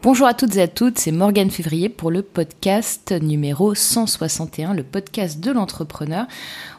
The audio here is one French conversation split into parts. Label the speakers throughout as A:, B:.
A: Bonjour à toutes et à toutes, c'est Morgane Février pour le podcast numéro 161, le podcast de l'entrepreneur.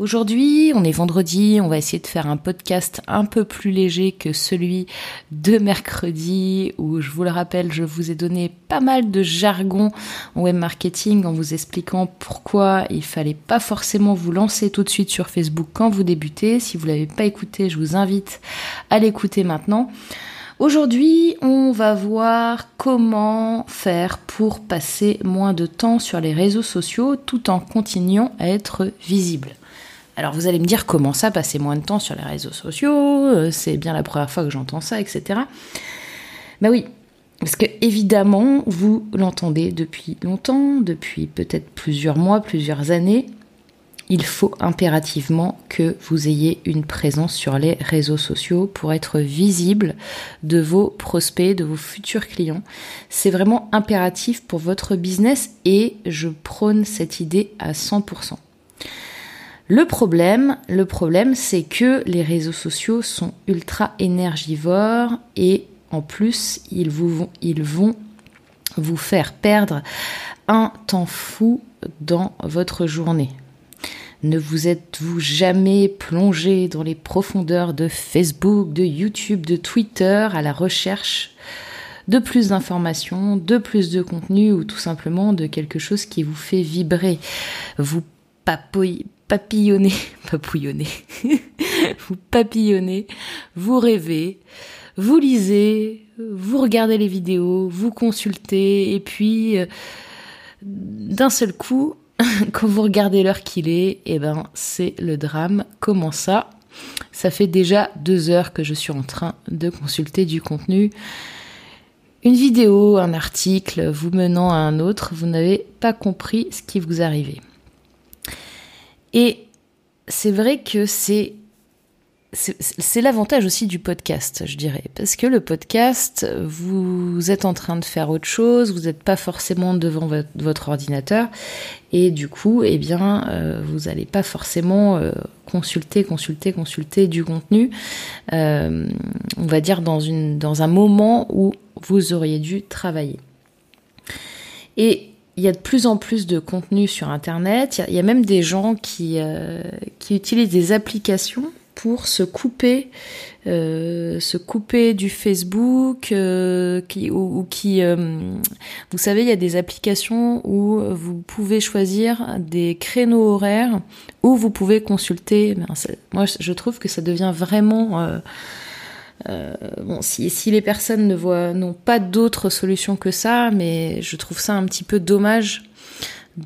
A: Aujourd'hui, on est vendredi, on va essayer de faire un podcast un peu plus léger que celui de mercredi où je vous le rappelle, je vous ai donné pas mal de jargon en web marketing en vous expliquant pourquoi il fallait pas forcément vous lancer tout de suite sur Facebook quand vous débutez. Si vous l'avez pas écouté, je vous invite à l'écouter maintenant. Aujourd'hui, on va voir comment faire pour passer moins de temps sur les réseaux sociaux tout en continuant à être visible. Alors vous allez me dire comment ça, passer moins de temps sur les réseaux sociaux, euh, c'est bien la première fois que j'entends ça, etc. Ben oui, parce que évidemment, vous l'entendez depuis longtemps, depuis peut-être plusieurs mois, plusieurs années, il faut impérativement que vous ayez une présence sur les réseaux sociaux pour être visible de vos prospects, de vos futurs clients. C'est vraiment impératif pour votre business et je prône cette idée à 100%. Le problème, le problème, c'est que les réseaux sociaux sont ultra énergivores et en plus, ils, ils vont vous faire perdre un temps fou dans votre journée. Ne vous êtes-vous jamais plongé dans les profondeurs de Facebook, de YouTube, de Twitter à la recherche de plus d'informations, de plus de contenu ou tout simplement de quelque chose qui vous fait vibrer? Vous papillonnez, vous papillonnez, vous rêvez, vous lisez, vous regardez les vidéos, vous consultez et puis euh, d'un seul coup, quand vous regardez l'heure qu'il est, eh ben c'est le drame. Comment ça? Ça fait déjà deux heures que je suis en train de consulter du contenu. Une vidéo, un article, vous menant à un autre, vous n'avez pas compris ce qui vous arrivait. Et c'est vrai que c'est c'est l'avantage aussi du podcast, je dirais, parce que le podcast, vous êtes en train de faire autre chose, vous n'êtes pas forcément devant votre ordinateur, et du coup, eh bien, euh, vous n'allez pas forcément euh, consulter, consulter, consulter du contenu, euh, on va dire dans un moment où vous auriez dû travailler. Et il y a de plus en plus de contenu sur Internet. Il y, a même des gens qui utilisent des applications pour se couper, euh, se couper du Facebook, euh, qui, ou, qui, euh, vous savez, il y a des applications où vous pouvez choisir des créneaux horaires où vous pouvez consulter. Ben, moi, je trouve que ça devient vraiment bon, si, si, les personnes ne voient, n'ont pas d'autre solution que ça, mais je trouve ça un petit peu dommage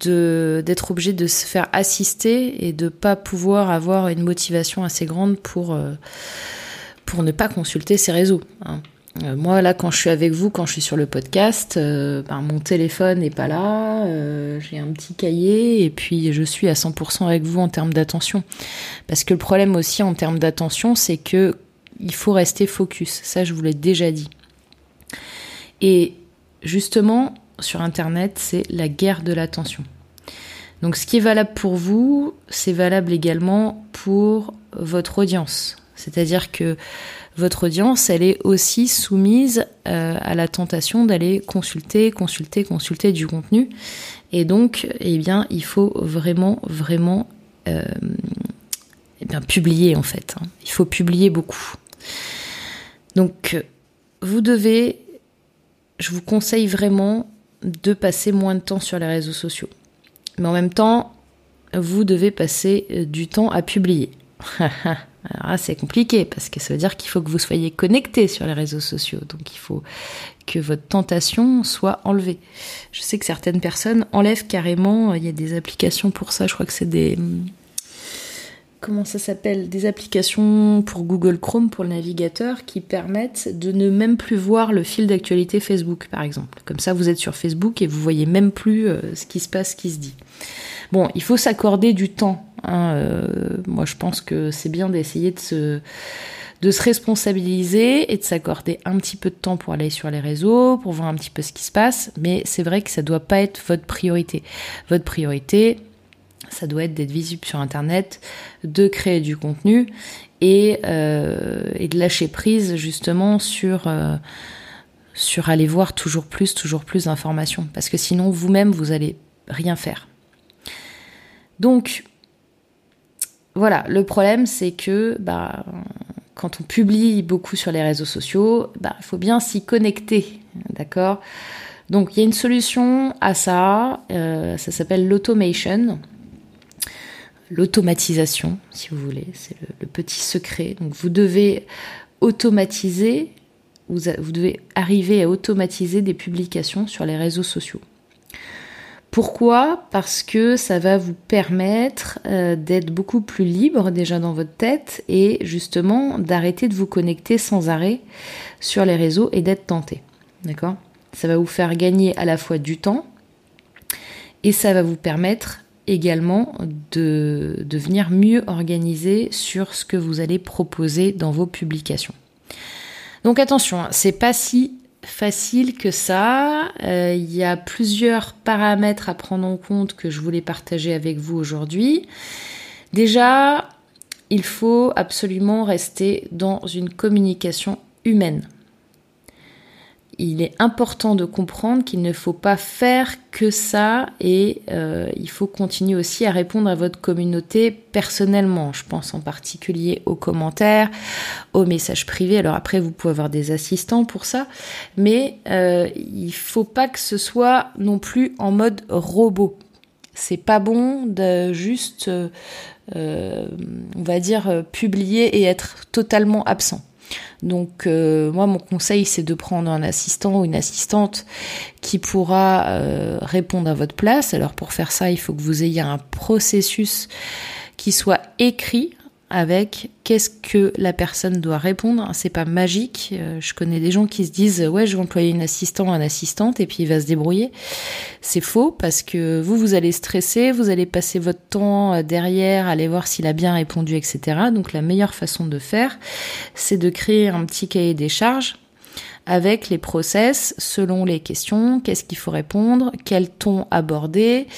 A: de d'être obligé de se faire assister et de pas pouvoir avoir une motivation assez grande pour euh, pour ne pas consulter ces réseaux. Hein. Euh, moi là, quand je suis avec vous, quand je suis sur le podcast, euh, ben, mon téléphone n'est pas là, j'ai un petit cahier et puis je suis à 100% avec vous en termes d'attention. Parce que le problème aussi en termes d'attention, c'est que il faut rester focus. Ça, je vous l'ai déjà dit. Et justement, sur Internet, c'est la guerre de l'attention. Donc ce qui est valable pour vous, c'est valable également pour votre audience. C'est-à-dire que votre audience, elle est aussi soumise euh, à la tentation d'aller consulter, consulter, consulter du contenu. Et donc, eh bien, il faut vraiment, vraiment euh, eh publier en fait. Hein. Il faut publier beaucoup. Donc, vous devez, je vous conseille vraiment de passer moins de temps sur les réseaux sociaux. Mais en même temps, vous devez passer euh, du temps à publier. Alors c'est compliqué parce que ça veut dire qu'il faut que vous soyez connecté sur les réseaux sociaux. Donc il faut que votre tentation soit enlevée. Je sais que certaines personnes enlèvent carrément, il y a des applications pour ça, je crois que c'est des comment ça s'appelle des applications pour Google Chrome pour le navigateur qui permettent de ne même plus voir le fil d'actualité Facebook par exemple. Comme ça vous êtes sur Facebook et vous voyez même plus euh, ce qui se passe, ce qui se dit. Bon, il faut s'accorder du temps. Hein, euh, moi je pense que c'est bien d'essayer de se de se responsabiliser et de s'accorder un petit peu de temps pour aller sur les réseaux, pour voir un petit peu ce qui se passe, mais c'est vrai que ça doit pas être votre priorité. Votre priorité, ça doit être d'être visible sur Internet, de créer du contenu et, euh, de lâcher prise justement sur, euh, sur aller voir toujours plus, toujours plus d'informations. Parce que sinon, vous-même, vous allez rien faire. Donc, voilà, le problème, c'est que bah, quand on publie beaucoup sur les réseaux sociaux, bah, il faut bien s'y connecter. D'accord? Donc, il y a une solution à ça. Euh, ça s'appelle l'automation l'automatisation, si vous voulez, c'est le, petit secret. Donc vous devez automatiser, vous, vous, devez arriver à automatiser des publications sur les réseaux sociaux. Pourquoi? Parce que ça va vous permettre euh, d'être beaucoup plus libre déjà dans votre tête et justement d'arrêter de vous connecter sans arrêt sur les réseaux et d'être tenté. D'accord? Ça va vous faire gagner à la fois du temps et ça va vous permettre également de devenir mieux organisé sur ce que vous allez proposer dans vos publications. Donc attention, hein, c'est pas si facile que ça. Euh, il y a plusieurs paramètres à prendre en compte que je voulais partager avec vous aujourd'hui. Déjà, il faut absolument rester dans une communication humaine il est important de comprendre qu'il ne faut pas faire que ça et euh, il faut continuer aussi à répondre à votre communauté personnellement. Je pense en particulier aux commentaires, aux messages privés. Alors après, vous pouvez avoir des assistants pour ça, mais euh, il faut pas que ce soit non plus en mode robot. C'est pas bon de juste, euh, on va dire, publier et être totalement absent. Donc euh, moi mon conseil c'est de prendre un assistant ou une assistante qui pourra euh, répondre à votre place. Alors pour faire ça il faut que vous ayez un processus qui soit écrit avec qu'est-ce que la personne doit répondre. C'est pas magique. Euh, je connais des gens qui se disent ouais, je vais employer une assistante, un assistante et puis il va se débrouiller. C'est faux parce que vous vous allez stresser, vous allez passer votre temps euh, derrière, aller voir s'il a bien répondu, etc. Donc la meilleure façon de faire, c'est de créer un petit cahier des charges avec les process selon les questions, qu'est-ce qu'il faut répondre, quel ton aborder,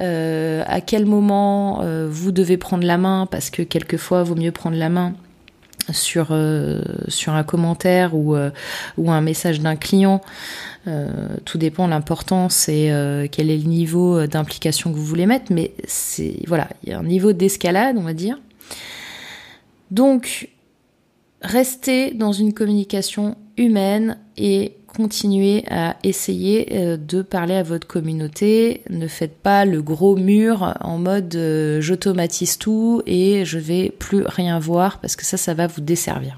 A: euh, à quel moment euh, vous devez prendre la main, parce que quelquefois, il vaut mieux prendre la main sur euh, sur un commentaire ou ou un message d'un client. Tout dépend l'importance et quel est le niveau d'implication que vous voulez mettre mais c'est voilà il y a un niveau d'escalade on va dire. Donc restez dans une communication humaine et continuez à essayer euh, de parler à votre communauté. Ne faites pas le gros mur en mode euh, j'automatise tout et je vais plus rien voir parce que ça, ça va vous desservir.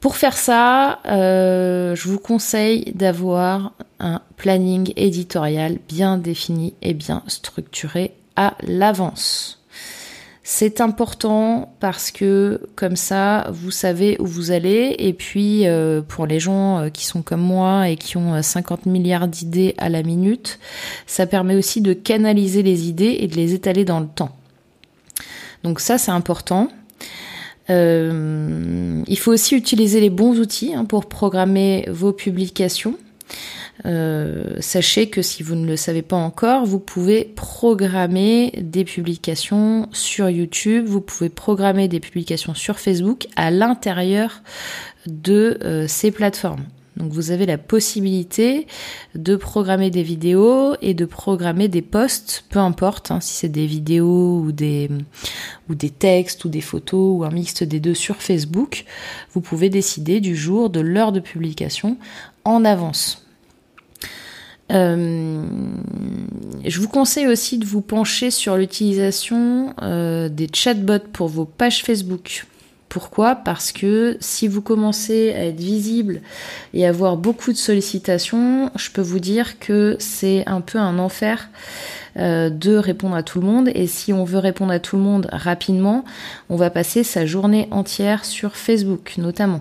A: Pour faire ça, euh, je vous conseille d'avoir un planning éditorial bien défini et bien structuré à l'avance. C'est important parce que comme ça, vous savez où vous allez. Et puis, euh, pour les gens euh, qui sont comme moi et qui ont 50 euh, milliards d'idées à la minute, ça permet aussi de canaliser les idées et de les étaler dans le temps. Donc ça, c'est important. il faut aussi utiliser les bons outils hein, pour programmer vos publications. Euh, sachez que si vous ne le savez pas encore, vous pouvez programmer des publications sur YouTube, vous pouvez programmer des publications sur Facebook à l'intérieur de euh, ces plateformes. Donc vous avez la possibilité de programmer des vidéos et de programmer des posts, peu importe hein, si c'est des vidéos ou des, ou des textes ou des photos ou un mixte des deux sur Facebook. Vous pouvez décider du jour, de l'heure de publication en avance. Euh, je vous conseille aussi de vous pencher sur l'utilisation euh, des chatbots pour vos pages Facebook. Pourquoi? Parce que si vous commencez à être visible et avoir beaucoup de sollicitations, je peux vous dire que c'est un peu un enfer euh, de répondre à tout le monde. Et si on veut répondre à tout le monde rapidement, on va passer sa journée entière sur Facebook notamment.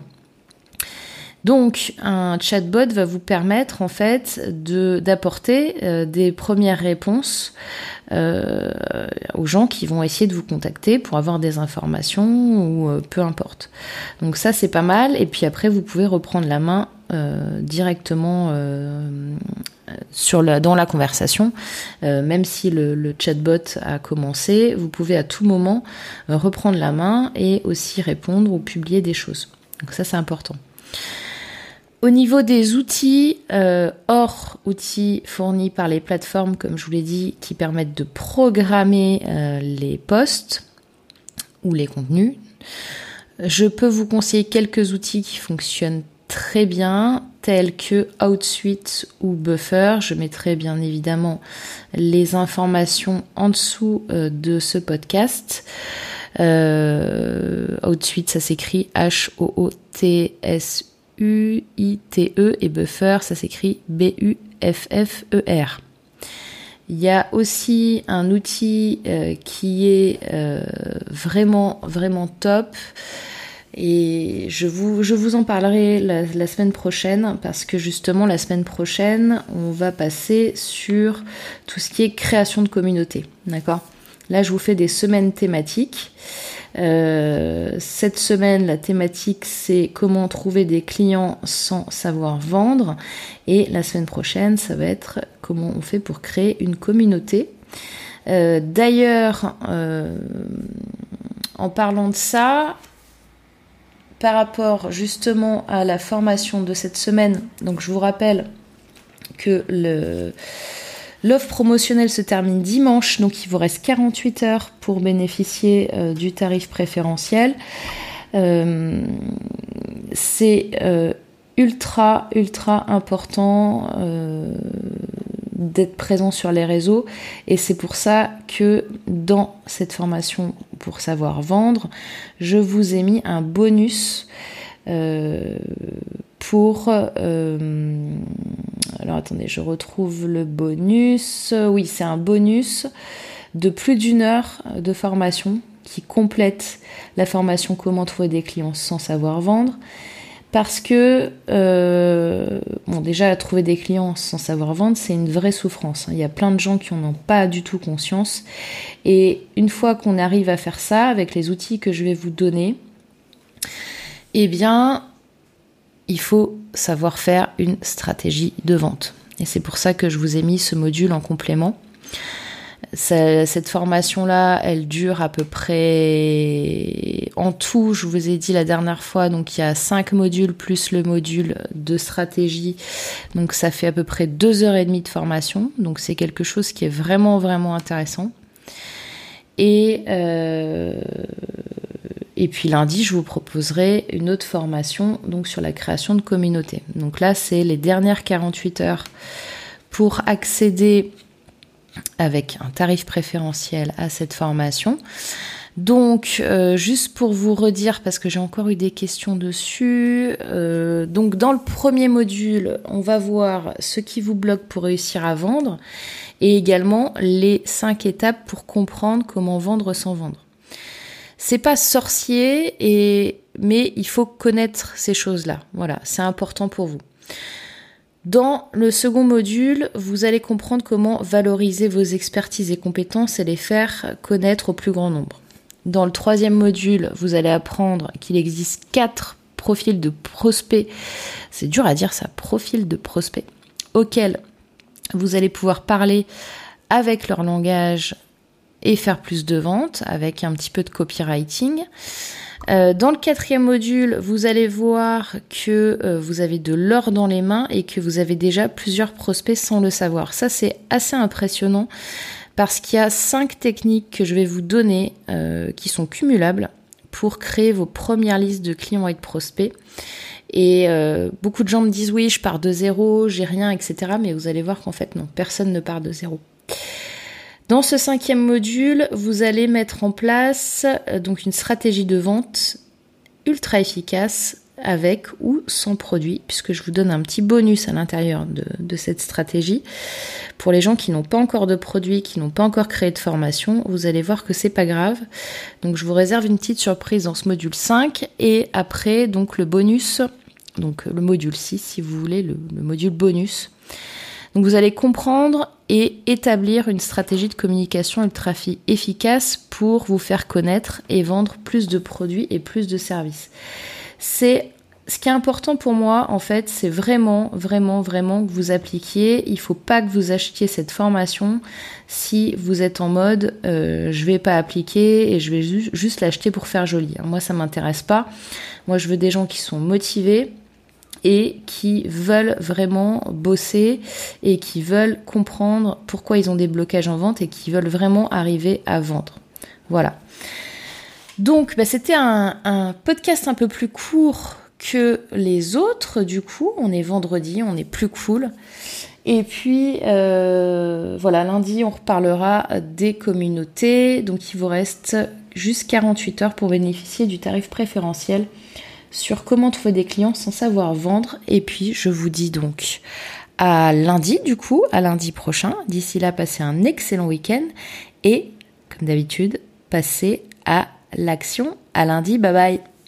A: Donc, un chatbot va vous permettre en fait d'apporter euh, des premières réponses euh, aux gens qui vont essayer de vous contacter pour avoir des informations ou euh, peu importe. Donc ça c'est pas mal. Et puis après vous pouvez reprendre la main directement dans la conversation, même si le, chatbot a commencé, vous pouvez à tout moment reprendre la main et aussi répondre ou publier des choses. Donc ça c'est important. Au niveau des outils, euh, hors outils fournis par les plateformes, comme je vous l'ai dit, qui permettent de programmer euh, les posts ou les contenus, je peux vous conseiller quelques outils qui fonctionnent très bien, tels que Outsuite ou Buffer. Je mettrai bien évidemment les informations en dessous euh, de ce podcast. Outsuite, ça s'écrit H-O-O-T-S-U U-I-T-E et buffer, ça s'écrit B-U-F-F-E-R. Il y a aussi un outil euh, qui est euh, vraiment, vraiment top. Et je vous, je vous en parlerai la, la, semaine prochaine parce que justement la semaine prochaine, on va passer sur tout ce qui est création de communauté. D'accord? Là, je vous fais des semaines thématiques. Euh, cette semaine, la thématique, c'est comment trouver des clients sans savoir vendre. Et la semaine prochaine, ça va être comment on fait pour créer une communauté. Euh, d'ailleurs, euh, en parlant de ça, par rapport justement à la formation de cette semaine, donc je vous rappelle que le L'offre promotionnelle se termine dimanche, donc il vous reste 48 heures pour bénéficier euh, du tarif préférentiel. Euh, c'est euh, ultra, ultra important d'être présent sur les réseaux et c'est pour ça que dans cette formation pour savoir vendre, je vous ai mis un bonus pour... Euh, alors attendez, je retrouve le bonus. Oui, c'est un bonus de plus d'une heure de formation qui complète la formation comment trouver des clients sans savoir vendre. Parce que, euh, bon, déjà, trouver des clients sans savoir vendre, c'est une vraie souffrance. Il y a plein de gens qui n'en ont pas du tout conscience. Et une fois qu'on arrive à faire ça, avec les outils que je vais vous donner, eh bien, il faut savoir faire une stratégie de vente. Et c'est pour ça que je vous ai mis ce module en complément. Cette formation-là, elle dure à peu près en tout, je vous ai dit la dernière fois, donc il y a cinq modules plus le module de stratégie. Donc ça fait à peu près deux heures et demie de formation. Donc c'est quelque chose qui est vraiment, vraiment intéressant. Euh, et puis lundi, je vous proposerai une autre formation donc sur la création de communauté. Donc là, c'est les dernières 48 heures pour accéder avec un tarif préférentiel à cette formation. Donc, euh, juste pour vous redire, parce que j'ai encore eu des questions dessus, euh, donc dans le premier module, on va voir ce qui vous bloque pour réussir à vendre et également les cinq étapes pour comprendre comment vendre sans vendre. C'est pas sorcier mais il faut connaître ces choses-là. Voilà, c'est important pour vous. Dans le second module, vous allez comprendre comment valoriser vos expertises et compétences et les faire connaître au plus grand nombre. Dans le troisième module, vous allez apprendre qu'il existe quatre profils de prospects. C'est dur à dire ça, profil de prospects, auxquels vous allez pouvoir parler avec leur langage et faire plus de ventes avec un petit peu de copywriting. Euh, dans le quatrième module, vous allez voir que euh, vous avez de l'or dans les mains et que vous avez déjà plusieurs prospects sans le savoir. Ça, c'est assez impressionnant parce qu'il y a cinq techniques que je vais vous donner euh, qui sont cumulables pour créer vos premières listes de clients et de prospects. Et beaucoup de gens me disent oui, je pars de zéro, j'ai rien, etc. Mais vous allez voir qu'en fait non, personne ne part de zéro. Dans ce cinquième module, vous allez mettre en place euh, donc une stratégie de vente ultra efficace avec ou sans produit, puisque je vous donne un petit bonus à l'intérieur de, cette stratégie. Pour les gens qui n'ont pas encore de produit, qui n'ont pas encore créé de formation, vous allez voir que c'est pas grave. Donc je vous réserve une petite surprise dans ce module 5 et après donc le bonus, donc le module 6 si vous voulez, le module bonus donc vous allez comprendre et établir une stratégie de communication ultra efficace pour vous faire connaître et vendre plus de produits et plus de services. C'est ce qui est important pour moi, en fait, c'est vraiment, vraiment, vraiment que vous appliquiez. Il faut pas que vous achetiez cette formation si vous êtes en mode euh, je vais pas appliquer et je vais juste l'acheter pour faire joli. Moi, ça m'intéresse pas. Moi, je veux des gens qui sont motivés, et qui veulent vraiment bosser et qui veulent comprendre pourquoi ils ont des blocages en vente et qui veulent vraiment arriver à vendre. Voilà. Donc, bah, c'était un, podcast un peu plus court que les autres. Du coup, on est vendredi, on est plus cool. Et puis, euh, voilà, lundi, on reparlera des communautés. Donc, il vous reste juste 48 heures pour bénéficier du tarif préférentiel sur comment trouver des clients sans savoir vendre. Et puis, je vous dis donc à lundi, du coup, à lundi prochain. D'ici là, passez un excellent week-end et, comme d'habitude, passez à l'action. À lundi, bye bye